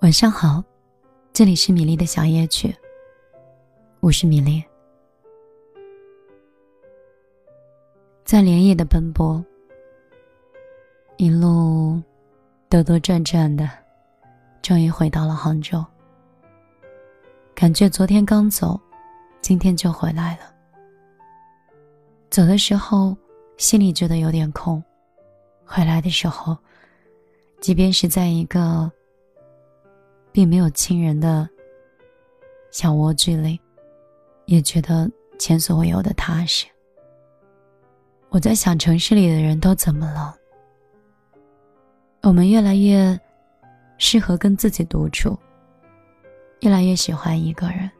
晚上好，这里是米粒的小夜曲。我是米粒，在连夜的奔波，一路兜兜转转的，终于回到了杭州。感觉昨天刚走，今天就回来了。走的时候心里觉得有点空，回来的时候，即便是在一个。并没有亲人的小蜗居里，也觉得前所未有的踏实。我在想，城市里的人都怎么了？我们越来越适合跟自己独处，越来越喜欢一个人。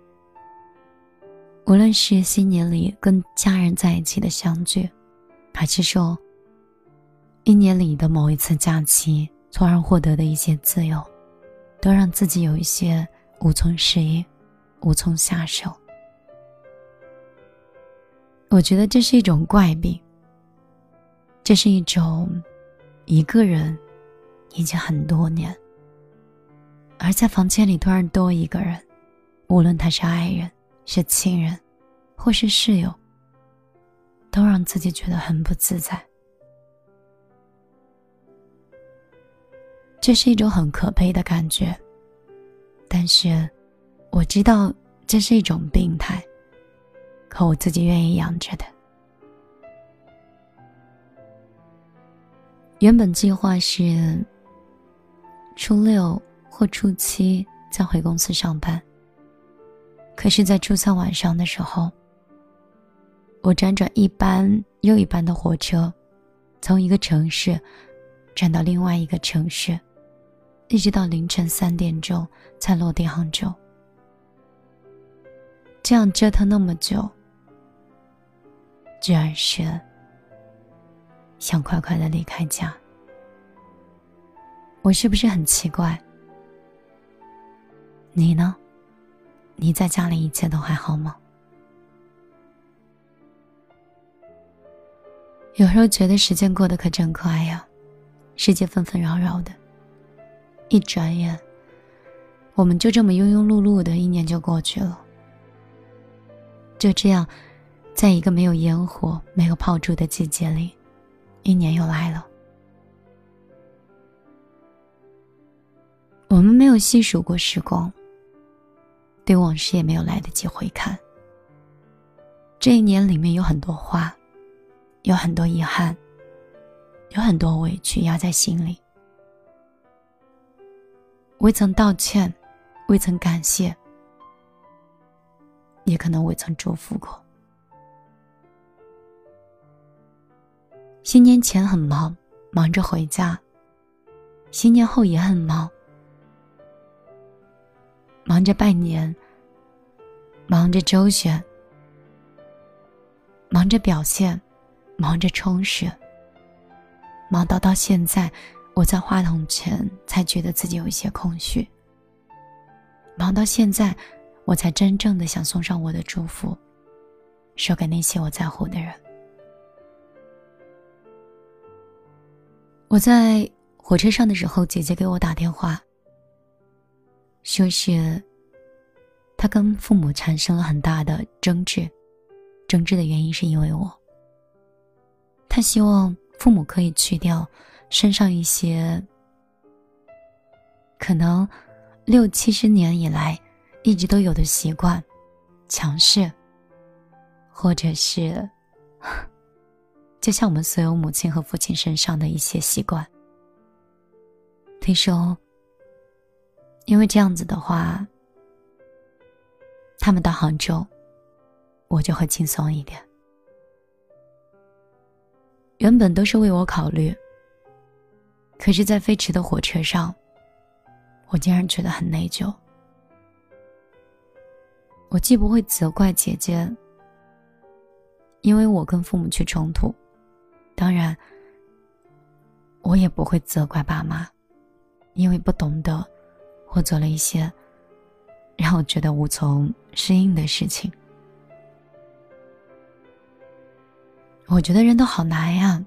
无论是新年里跟家人在一起的相聚，还是说一年里的某一次假期，从而获得的一些自由。都让自己有一些无从适应，无从下手。我觉得这是一种怪病。这是一种一个人已经很多年，而在房间里突然多一个人，无论他是爱人、是亲人，或是室友，都让自己觉得很不自在。这是一种很可悲的感觉，但是我知道这是一种病态，可我自己愿意养着的。原本计划是初六或初七再回公司上班，可是，在初三晚上的时候，我辗转一班又一班的火车，从一个城市转到另外一个城市。一直到凌晨三点钟才落地杭州，这样折腾那么久，居然是想快快的离开家。我是不是很奇怪？你呢？你在家里一切都还好吗？有时候觉得时间过得可真快呀，世界纷纷扰扰的。一转眼，我们就这么庸庸碌碌的一年就过去了。就这样，在一个没有烟火、没有炮竹的季节里，一年又来了。我们没有细数过时光，对往事也没有来得及回看。这一年里面有很多话，有很多遗憾，有很多委屈压在心里。未曾道歉，未曾感谢，也可能未曾祝福过。新年前很忙，忙着回家；新年后也很忙，忙着拜年，忙着周旋，忙着表现，忙着充实，忙到到现在。我在话筒前才觉得自己有一些空虚。忙到现在，我才真正的想送上我的祝福，说给那些我在乎的人。我在火车上的时候，姐姐给我打电话，说是她跟父母产生了很大的争执，争执的原因是因为我。她希望父母可以去掉。身上一些可能六七十年以来一直都有的习惯，强势，或者是 就像我们所有母亲和父亲身上的一些习惯。听说，因为这样子的话，他们到杭州，我就会轻松一点。原本都是为我考虑。可是，在飞驰的火车上，我竟然觉得很内疚。我既不会责怪姐姐，因为我跟父母去冲突，当然，我也不会责怪爸妈，因为不懂得或做了一些让我觉得无从适应的事情。我觉得人都好难呀，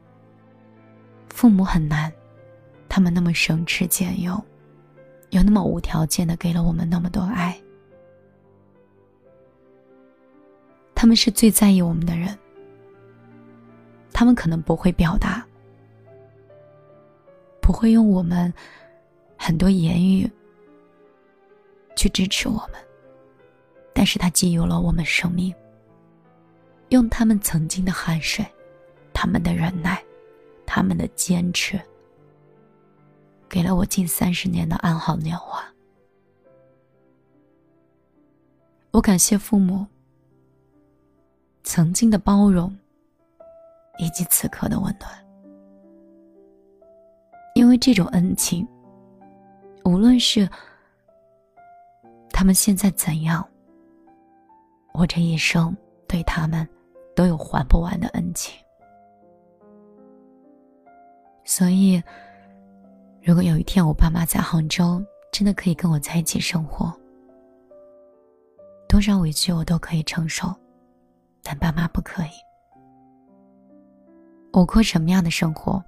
父母很难，他们那么省吃俭用，又那么无条件的给了我们那么多爱。他们是最在意我们的人，他们可能不会表达，不会用我们很多言语去支持我们，但是他给予了我们生命，用他们曾经的汗水，他们的忍耐，他们的坚持，给了我近三十年的安好年华。我感谢父母。曾经的包容，以及此刻的温暖，因为这种恩情，无论是他们现在怎样，我这一生对他们都有还不完的恩情。所以，如果有一天我爸妈在杭州，真的可以跟我在一起生活，多少委屈我都可以承受。但爸妈不可以。我过什么样的生活，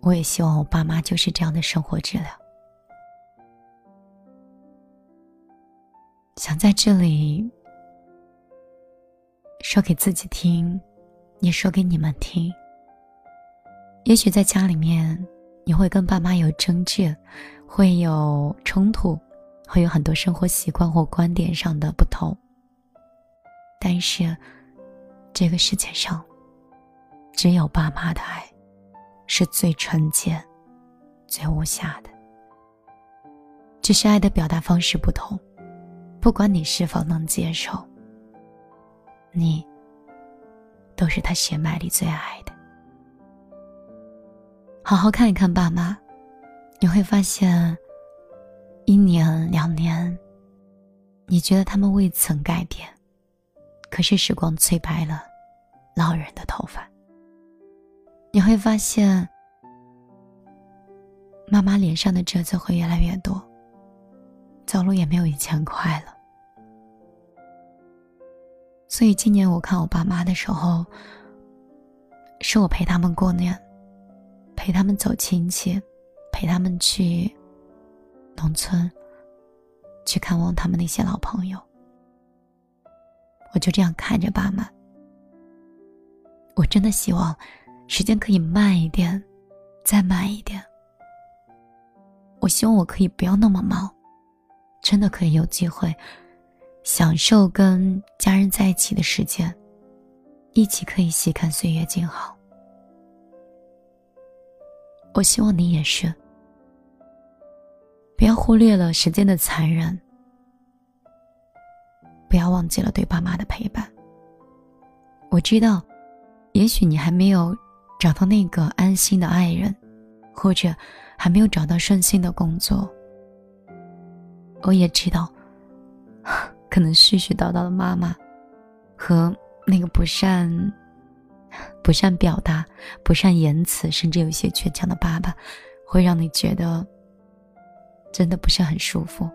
我也希望我爸妈就是这样的生活质量。想在这里说给自己听，也说给你们听。也许在家里面，你会跟爸妈有争执，会有冲突，会有很多生活习惯或观点上的不同。但是，这个世界上，只有爸妈的爱，是最纯洁、最无瑕的。只是爱的表达方式不同，不管你是否能接受，你都是他血脉里最爱的。好好看一看爸妈，你会发现，一年两年，你觉得他们未曾改变。可是时光催白了老人的头发，你会发现妈妈脸上的褶子会越来越多，走路也没有以前快了。所以今年我看我爸妈的时候，是我陪他们过年，陪他们走亲戚，陪他们去农村，去看望他们那些老朋友。我就这样看着爸妈。我真的希望时间可以慢一点，再慢一点。我希望我可以不要那么忙，真的可以有机会享受跟家人在一起的时间，一起可以细看岁月静好。我希望你也是，不要忽略了时间的残忍。不要忘记了对爸妈的陪伴。我知道，也许你还没有找到那个安心的爱人，或者还没有找到顺心的工作。我也知道，可能絮絮叨叨的妈妈，和那个不善、不善表达、不善言辞，甚至有些倔强的爸爸，会让你觉得真的不是很舒服。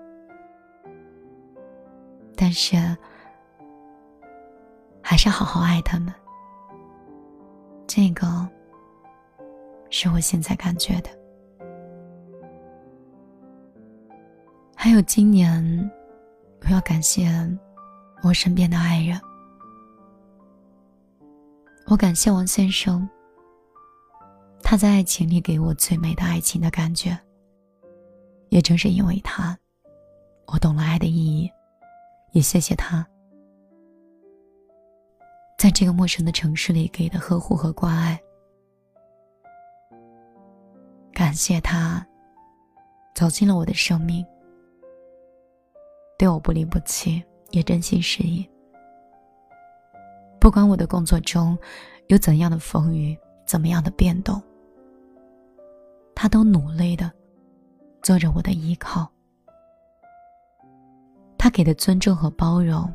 但是，还是好好爱他们。这个是我现在感觉的。还有今年，我要感谢我身边的爱人。我感谢王先生，他在爱情里给我最美的爱情的感觉。也正是因为他，我懂了爱的意义。也谢谢他，在这个陌生的城市里给的呵护和关爱。感谢他，走进了我的生命，对我不离不弃，也真心实意。不管我的工作中有怎样的风雨，怎么样的变动，他都努力的做着我的依靠。他给的尊重和包容，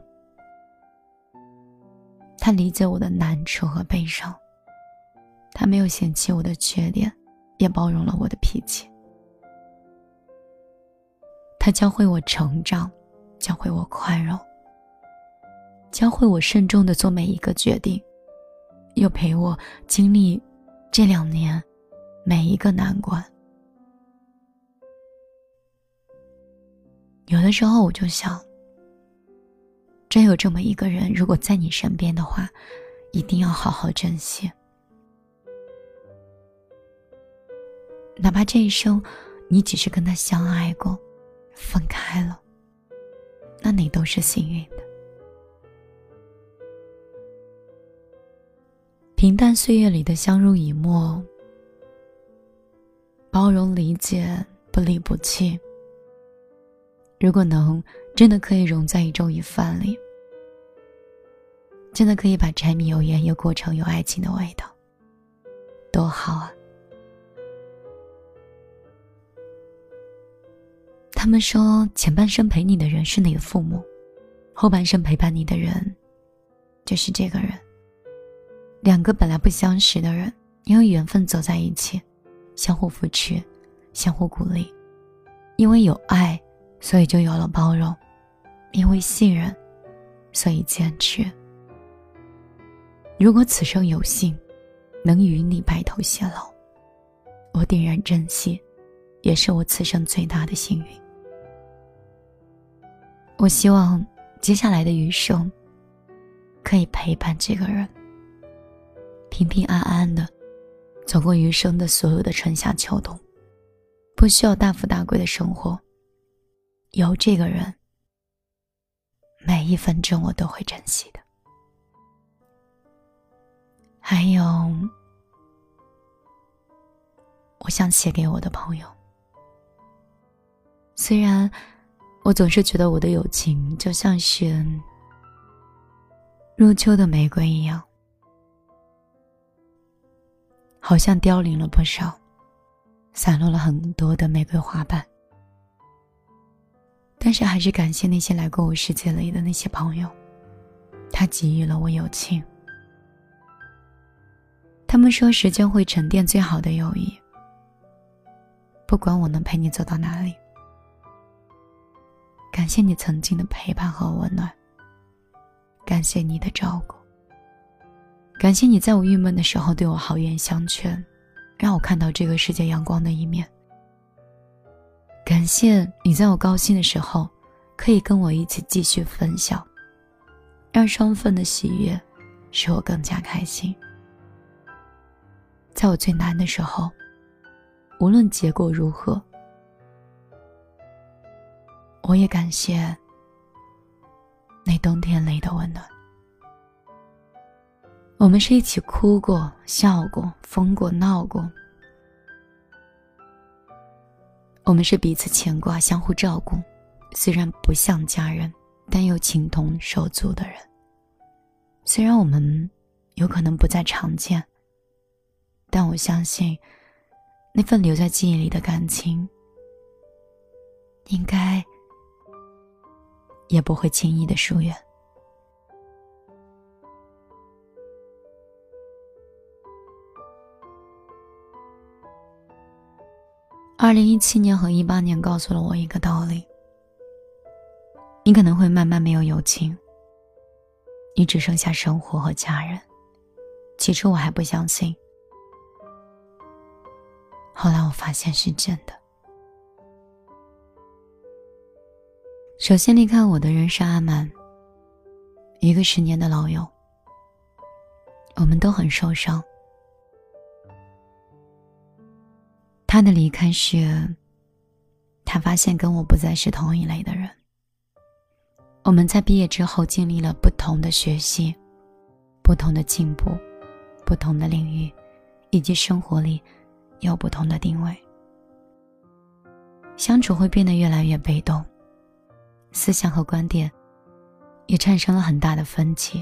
他理解我的难处和悲伤，他没有嫌弃我的缺点，也包容了我的脾气。他教会我成长，教会我宽容，教会我慎重的做每一个决定，又陪我经历这两年每一个难关。有的时候我就想，真有这么一个人，如果在你身边的话，一定要好好珍惜。哪怕这一生，你只是跟他相爱过，分开了，那你都是幸运的。平淡岁月里的相濡以沫，包容理解，不离不弃。如果能真的可以融在一粥一饭里，真的可以把柴米油盐又过成有爱情的味道，多好啊！他们说，前半生陪你的人是你的父母，后半生陪伴你的人就是这个人。两个本来不相识的人，因为缘分走在一起，相互扶持，相互鼓励，因为有爱。所以就有了包容，因为信任，所以坚持。如果此生有幸，能与你白头偕老，我定然珍惜，也是我此生最大的幸运。我希望接下来的余生，可以陪伴这个人，平平安安的，走过余生的所有的春夏秋冬，不需要大富大贵的生活。有这个人，每一分钟我都会珍惜的。还有，我想写给我的朋友。虽然我总是觉得我的友情就像是入秋的玫瑰一样，好像凋零了不少，散落了很多的玫瑰花瓣。但是还是感谢那些来过我世界里的那些朋友，他给予了我友情。他们说时间会沉淀最好的友谊。不管我能陪你走到哪里，感谢你曾经的陪伴和温暖，感谢你的照顾，感谢你在我郁闷的时候对我好言相劝，让我看到这个世界阳光的一面。感谢你在我高兴的时候，可以跟我一起继续分享，让双份的喜悦使我更加开心。在我最难的时候，无论结果如何，我也感谢那冬天里的温暖。我们是一起哭过、笑过、疯过、闹过。我们是彼此牵挂、相互照顾，虽然不像家人，但又情同手足的人。虽然我们有可能不再常见，但我相信，那份留在记忆里的感情，应该也不会轻易的疏远。二零一七年和一八年告诉了我一个道理：你可能会慢慢没有友情，你只剩下生活和家人。起初我还不相信，后来我发现是真的。首先离开我的人是阿满，一个十年的老友，我们都很受伤。他的离开是，他发现跟我不再是同一类的人。我们在毕业之后经历了不同的学习，不同的进步，不同的领域，以及生活里有不同的定位。相处会变得越来越被动，思想和观点也产生了很大的分歧。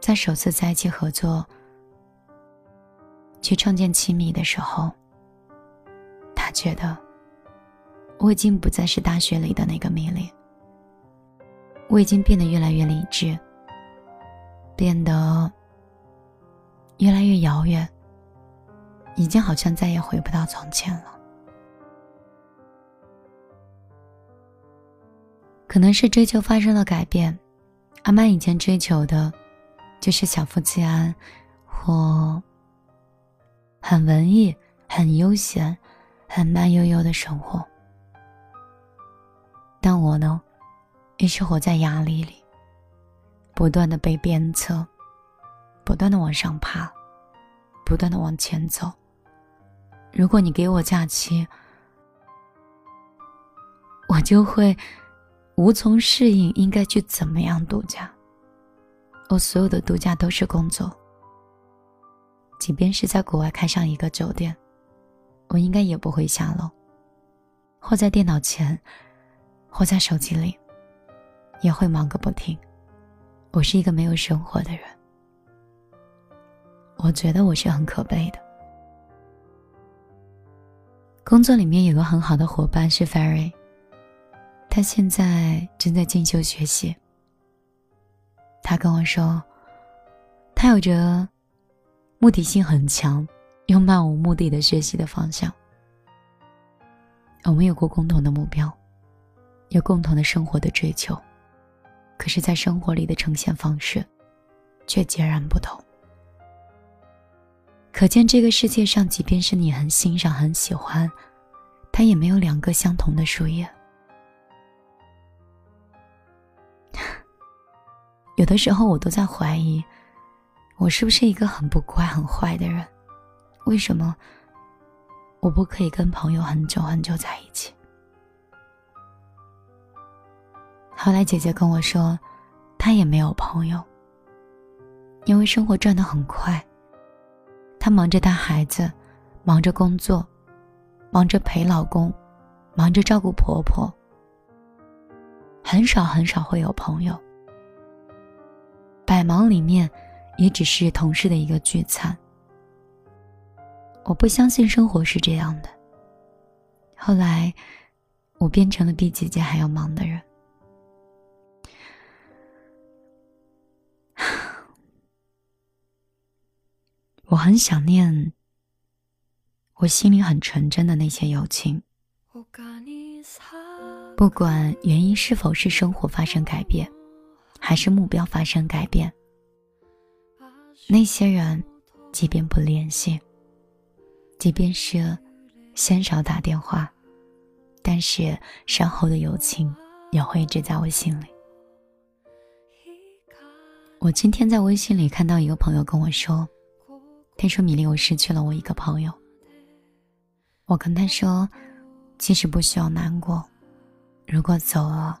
在首次在一起合作，去创建亲密的时候。觉得我已经不再是大学里的那个米粒，我已经变得越来越理智，变得越来越遥远，已经好像再也回不到从前了。可能是追求发生了改变，阿曼以前追求的，就是小富即安，或很文艺、很悠闲、很慢悠悠的生活。但我呢，一直活在压力里，不断的被鞭策，不断的往上爬，不断的往前走。如果你给我假期，我就会无从适应，应该去怎么样度假。我所有的度假都是工作，即便是在国外开上一个酒店，我应该也不会下楼，或在电脑前。或在手机里，也会忙个不停。我是一个没有生活的人，我觉得我是很可悲的。工作里面有个很好的伙伴是 Ferry，他现在正在进修学习。他跟我说，他有着目的性很强又漫无目的的学习的方向。我们有过共同的目标。有共同的生活的追求，可是，在生活里的呈现方式，却截然不同。可见，这个世界上，即便是你很欣赏、很喜欢，它也没有两个相同的树叶。有的时候，我都在怀疑，我是不是一个很不乖、很坏的人？为什么我不可以跟朋友很久很久在一起？后来姐姐跟我说，她也没有朋友，因为生活转得很快。她忙着带孩子，忙着工作，忙着陪老公，忙着照顾婆婆，很少很少会有朋友。百忙里面，也只是同事的一个聚餐。我不相信生活是这样的。后来，我变成了比姐姐还要忙的人。我很想念我心里很纯真的那些友情，不管原因是否是生活发生改变，还是目标发生改变，那些人即便不联系，即便是鲜少打电话，但是善后的友情也会一直在我心里。我今天在微信里看到一个朋友跟我说。他说：“米粒，我失去了我一个朋友。”我跟他说：“其实不需要难过，如果走了，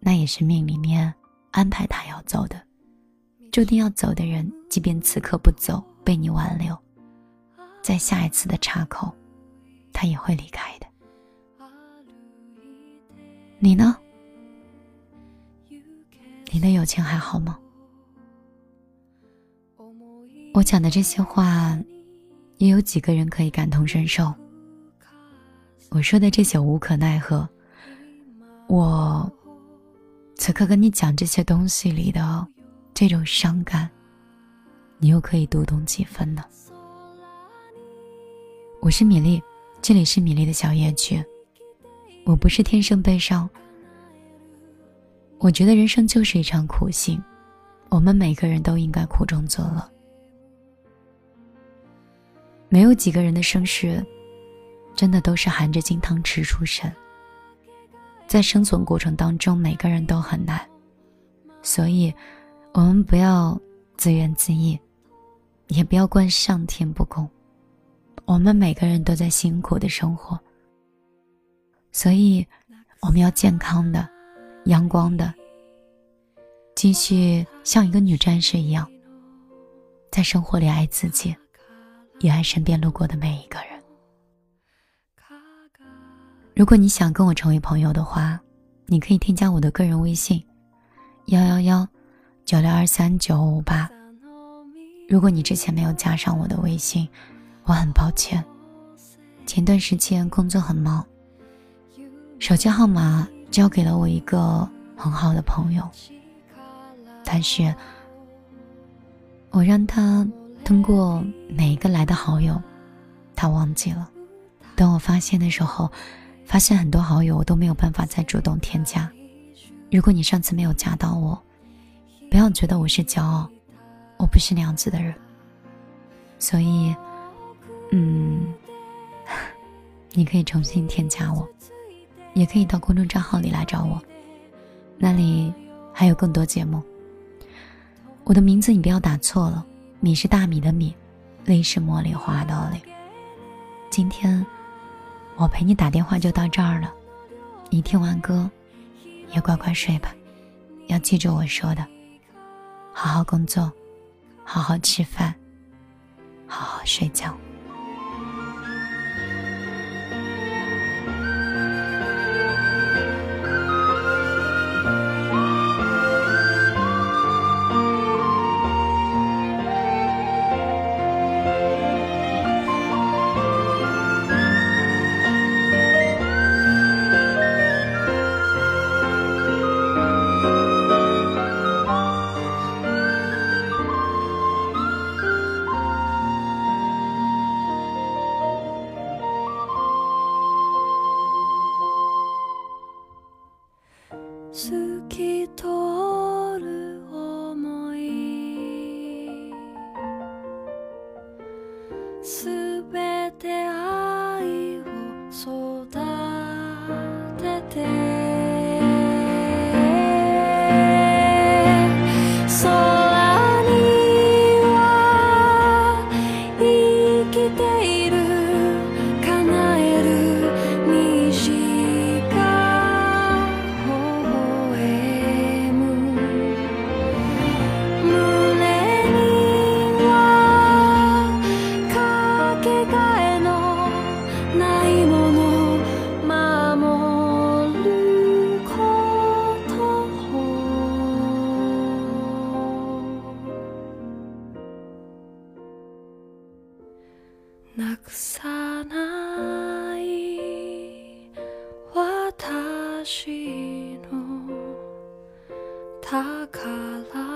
那也是命里面安排他要走的。注定要走的人，即便此刻不走，被你挽留，在下一次的岔口，他也会离开的。你呢？你的友情还好吗？”我讲的这些话，也有几个人可以感同身受。我说的这些无可奈何，我此刻跟你讲这些东西里的这种伤感，你又可以读懂几分呢？我是米粒，这里是米粒的小夜曲。我不是天生悲伤，我觉得人生就是一场苦行，我们每个人都应该苦中作乐。没有几个人的生世，真的都是含着金汤匙出生。在生存过程当中，每个人都很难，所以，我们不要自怨自艾，也不要怪上天不公。我们每个人都在辛苦的生活，所以，我们要健康的、阳光的，继续像一个女战士一样，在生活里爱自己。也爱身边路过的每一个人。如果你想跟我成为朋友的话，你可以添加我的个人微信：幺幺幺九六二三九五八。如果你之前没有加上我的微信，我很抱歉。前段时间工作很忙，手机号码交给了我一个很好的朋友，但是我让他通过每一个来的好友，他忘记了。等我发现的时候，发现很多好友我都没有办法再主动添加。如果你上次没有加到我，不要觉得我是骄傲，我不是那样子的人。所以，嗯，你可以重新添加我，也可以到公众账号里来找我，那里还有更多节目。我的名字你不要打错了，米是大米的米，粒是茉莉花的粒。今天我陪你打电话就到这儿了，你听完歌也乖乖睡吧，要记住我说的，好好工作，好好吃饭。好好睡觉。べてあなくさない私の宝